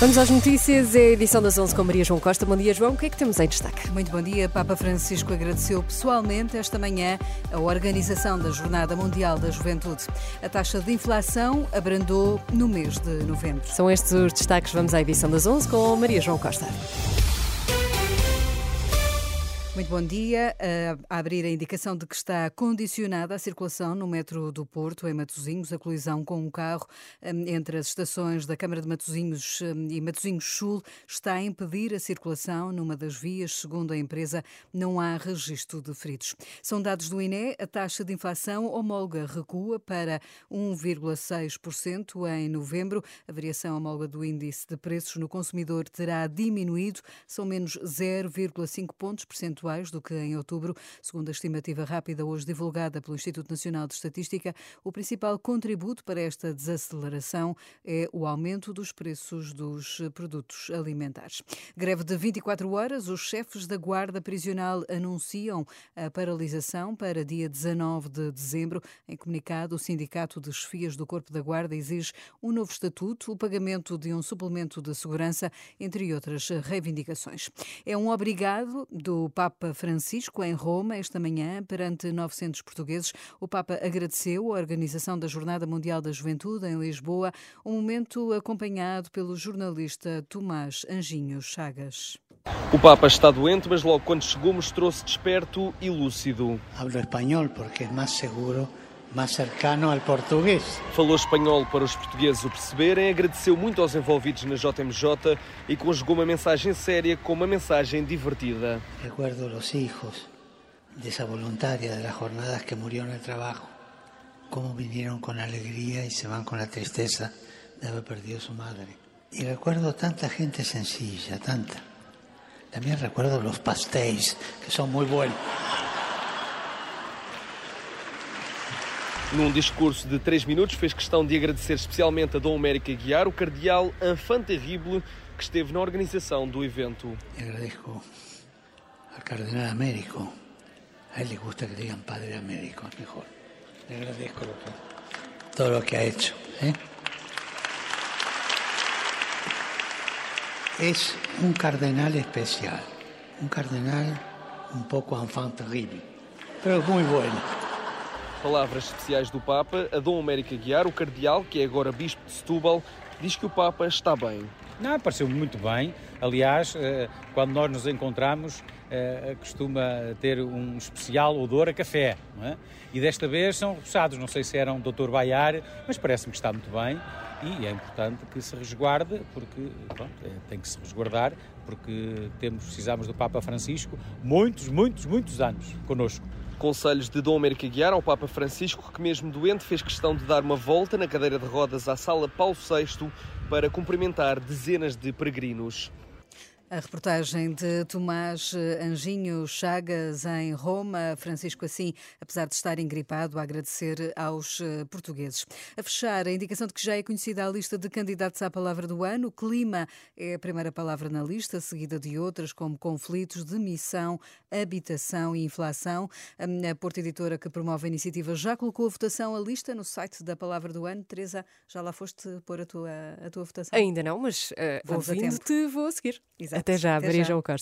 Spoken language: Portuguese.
Vamos às notícias, é a edição das 11 com Maria João Costa. Bom dia, João. O que é que temos em destaque? Muito bom dia. Papa Francisco agradeceu pessoalmente esta manhã a organização da Jornada Mundial da Juventude. A taxa de inflação abrandou no mês de novembro. São estes os destaques. Vamos à edição das 11 com Maria João Costa. Muito bom dia. A abrir a indicação de que está condicionada a circulação no metro do Porto, em Matosinhos, a colisão com um carro hum, entre as estações da Câmara de Matosinhos hum, e Matosinhos Sul está a impedir a circulação numa das vias. Segundo a empresa, não há registro de feridos. São dados do INE, a taxa de inflação homóloga recua para 1,6% em novembro. A variação homóloga do índice de preços no consumidor terá diminuído, são menos 0,5 pontos percentuais do que em outubro. Segundo a estimativa rápida hoje divulgada pelo Instituto Nacional de Estatística, o principal contributo para esta desaceleração é o aumento dos preços dos produtos alimentares. Greve de 24 horas, os chefes da Guarda Prisional anunciam a paralisação para dia 19 de dezembro. Em comunicado, o Sindicato de Chefias do Corpo da Guarda exige um novo estatuto, o pagamento de um suplemento de segurança, entre outras reivindicações. É um obrigado do Papa Papa Francisco em Roma esta manhã, perante 900 portugueses. O Papa agradeceu a organização da Jornada Mundial da Juventude em Lisboa, um momento acompanhado pelo jornalista Tomás Anjinho Chagas. O Papa está doente, mas logo quando chegou mostrou-se desperto e lúcido. Hablo espanhol porque é mais seguro mais cercano ao português. Falou espanhol para os portugueses o perceberem, agradeceu muito aos envolvidos na JMJ e conjugou uma mensagem séria com uma mensagem divertida. Recuerdo os filhos dessa voluntária das jornadas que morreu no trabalho, como vinieron com alegria e se vão com a tristeza de haber perdido sua madre. E recuerdo tanta gente sencilla, tanta. Também recuerdo os pastéis, que são muito bons. Num discurso de três minutos, fez questão de agradecer especialmente a Dom América Guiar, o cardeal Terrible, que esteve na organização do evento. Agradeço ao cardenal Américo. A ele gusta que digam Padre Américo, mejor. Le agradezco todo lo que ha hecho. ¿eh? Es un cardenal especial, un cardenal un poco enfant terrible, pero muy bueno. Palavras especiais do Papa, a Dom América Guiar, o cardeal, que é agora bispo de Setúbal, diz que o Papa está bem. Não, pareceu-me muito bem. Aliás, eh, quando nós nos encontramos, eh, costuma ter um especial odor a café. É? E desta vez são repousados. Não sei se era um doutor Baiar, mas parece-me que está muito bem. E é importante que se resguarde, porque é, tem que se resguardar, porque temos, precisamos do Papa Francisco muitos, muitos, muitos anos connosco. Conselhos de Dom América Guiar ao Papa Francisco, que mesmo doente fez questão de dar uma volta na cadeira de rodas à Sala Paulo VI para cumprimentar dezenas de peregrinos. A reportagem de Tomás Anjinho Chagas em Roma. Francisco, assim, apesar de estar engripado, a agradecer aos eh, portugueses. A fechar, a indicação de que já é conhecida a lista de candidatos à palavra do ano. Clima é a primeira palavra na lista, seguida de outras como conflitos, demissão, habitação e inflação. A Porta Editora, que promove a iniciativa, já colocou a votação a lista no site da palavra do ano. Teresa, já lá foste pôr a tua, a tua votação? Ainda não, mas uh, ouvindo-te, vou a seguir. Exato. Até já, Até Maria já. João Costa.